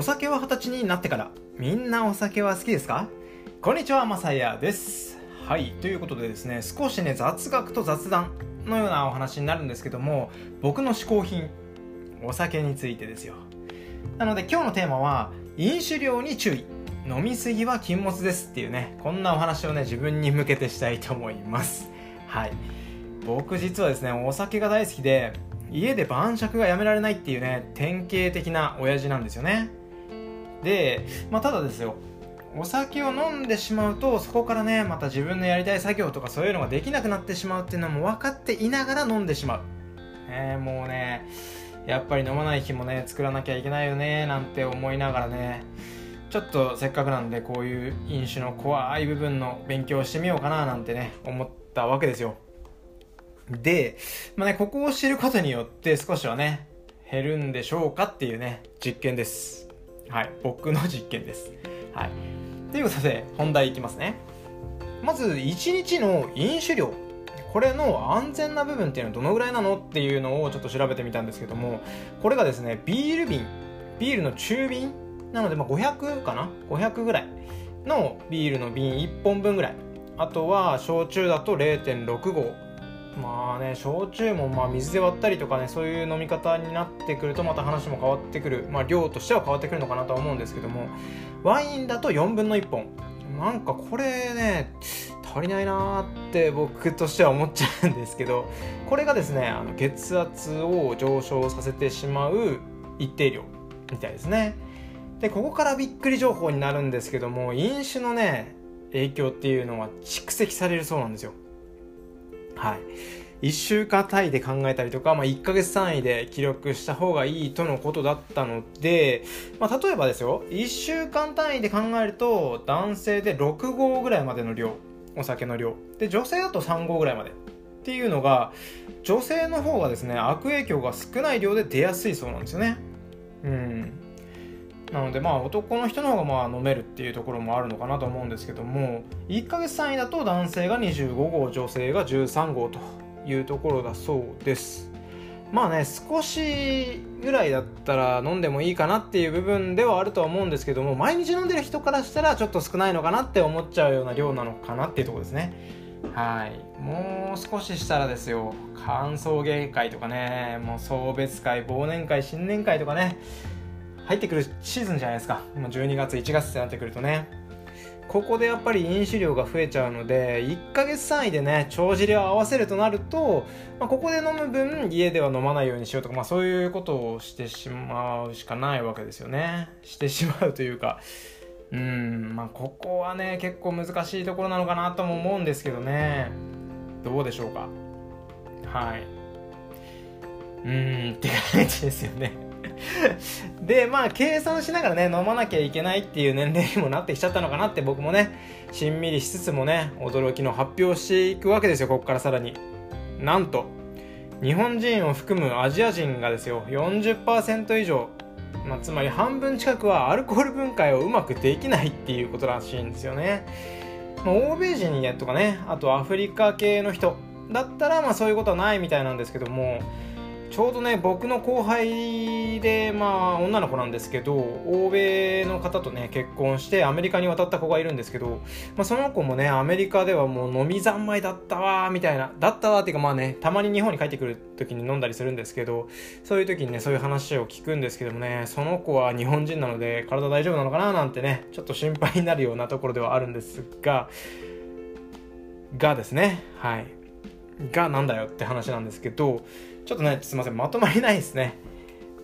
お酒は二十歳になってから。みんなお酒は好きですか？こんにちはまさやです。はいということでですね少しね雑学と雑談のようなお話になるんですけども僕の嗜好品お酒についてですよ。なので今日のテーマは飲酒量に注意。飲みすぎは禁物ですっていうねこんなお話をね自分に向けてしたいと思います。はい。僕実はですねお酒が大好きで家で晩酌がやめられないっていうね典型的な親父なんですよね。で、まあ、ただですよお酒を飲んでしまうとそこからねまた自分のやりたい作業とかそういうのができなくなってしまうっていうのも分かっていながら飲んでしまう、えー、もうねやっぱり飲まない日もね作らなきゃいけないよねなんて思いながらねちょっとせっかくなんでこういう飲酒の怖い部分の勉強をしてみようかななんてね思ったわけですよ。で、まあね、ここを知ることによって少しはね減るんでしょうかっていうね実験です。はい僕の実験です。はい。ということで本題いきますね。まず1日の飲酒量。これの安全な部分っていうのはどのぐらいなのっていうのをちょっと調べてみたんですけどもこれがですねビール瓶。ビールの中瓶なのでまあ500かな500ぐらいのビールの瓶1本分ぐらいあとは焼酎だと0.6合まあね焼酎もまあ水で割ったりとかねそういう飲み方になってくるとまた話も変わってくる。まあ量としては変わってくるのかなとは思うんですけどもワインだと4分の1本。なんかこれね足りないなーって僕としては思っちゃうんですけどこれがですねあの血圧を上昇させてしまう一定量みたいですね。でここからびっくり情報になるんですけども飲酒のね影響っていうのは蓄積されるそうなんですよ。はい。1週間単位で考えたりとか、まあ、1ヶ月単位で記録した方がいいとのことだったので、まあ、例えばですよ。1週間単位で考えると男性で6合ぐらいまでの量お酒の量。で女性だと3合ぐらいまでっていうのが女性の方がですね悪影響が少ない量で出やすいそうなんですよね。うん。なのでまあ男の人の方がまあ飲めるっていうところもあるのかなと思うんですけども1ヶ月単位だと男性が25号女性が13号というところだそうです。まあね少しぐらいだったら飲んでもいいかなっていう部分ではあるとは思うんですけども毎日飲んでる人からしたらちょっと少ないのかなって思っちゃうような量なのかなっていうとこですね。はい。もう少ししたらですよ。歓送迎会とかね。もう送別会忘年会新年会とかね。入ってくるシーズンじゃないですか。もう12月1月ってなってくるとね。ここでやっぱり飲酒量が増えちゃうので1ヶ月単位でね帳尻を合わせるとなると、まあ、ここで飲む分家では飲まないようにしようとか、まあ、そういうことをしてしまうしかないわけですよね。してしまうというか。うんまあここはね結構難しいところなのかなとも思うんですけどね。どうでしょうか。はい。うんって感じですよね。でまあ計算しながらね飲まなきゃいけないっていう年齢にもなってきちゃったのかなって僕もねしんみりしつつもね驚きの発表していくわけですよここからさらに。なんと日本人を含むアジア人がですよ40%以上、まあ、つまり半分近くはアルコール分解をうまくできないっていうことらしいんですよね、まあ、欧米人とかねあとアフリカ系の人だったらまあそういうことはないみたいなんですけどもちょうどね僕の後輩でまあ女の子なんですけど欧米の方とね結婚してアメリカに渡った子がいるんですけど、まあ、その子もねアメリカではもう飲み三昧だったわみたいなだったわっていうかまあねたまに日本に帰ってくる時に飲んだりするんですけどそういう時にねそういう話を聞くんですけどもねその子は日本人なので体大丈夫なのかななんてねちょっと心配になるようなところではあるんですががですねはい。がなんだよって話なんですけどちょっとね、すいません、まとまりないですね。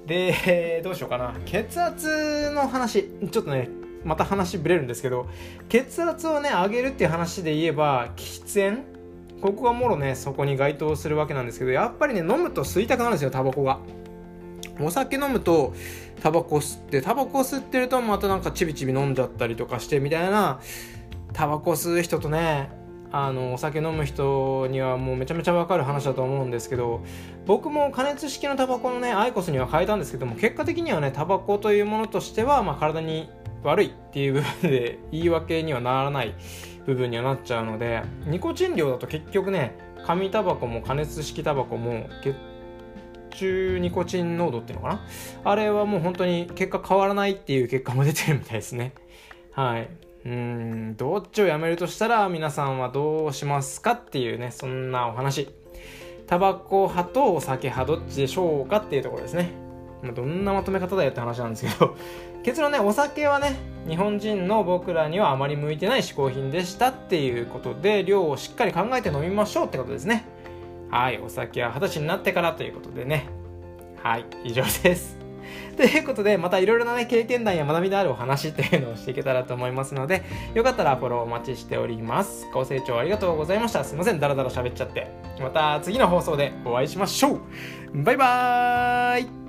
で、どうしようかな。血圧の話、ちょっとね、また話ぶれるんですけど、血圧をね、上げるっていう話で言えば、喫煙？ここがもろね、そこに該当するわけなんですけど、やっぱりね、飲むと吸いたくなるんですよ、タバコが。お酒飲むとタバコ吸ってタバコ吸ってるとまたなんかちびちび飲んじゃったりとかしてみたいなタバコ吸う人とねあのお酒飲む人にはもうめちゃめちゃわかる話だと思うんですけど僕も加熱式のタバコのねアイコスには変えたんですけども結果的にはねタバコというものとしては、まあ、体に悪いっていう部分で言い訳にはならない部分にはなっちゃうのでニコチン量だと結局ね紙タバコも加熱式タバコも血中ニコチン濃度っていうのかな？あれはもう本当に結果変わらないっていう結果も出てるみたいですね。はい。うんどっちをやめるとしたら皆さんはどうしますかっていうねそんなお話。タバコ派とお酒派どっちでしょうかっていうところですね。ま、どんなまとめ方だよって話なんですけど。結論ねお酒はね日本人の僕らにはあまり向いてない嗜好品でしたっていうことで量をしっかり考えて飲みましょうってことですね。はいお酒は二十歳になってからということでね。はい以上です。ということで、またいろいろなね、経験談や学びのあるお話っていうのをしていけたらと思いますので、よかったらフォローお待ちしております。ご清聴ありがとうございました。すいません、だらだら喋っちゃって。また次の放送でお会いしましょうバイバーイ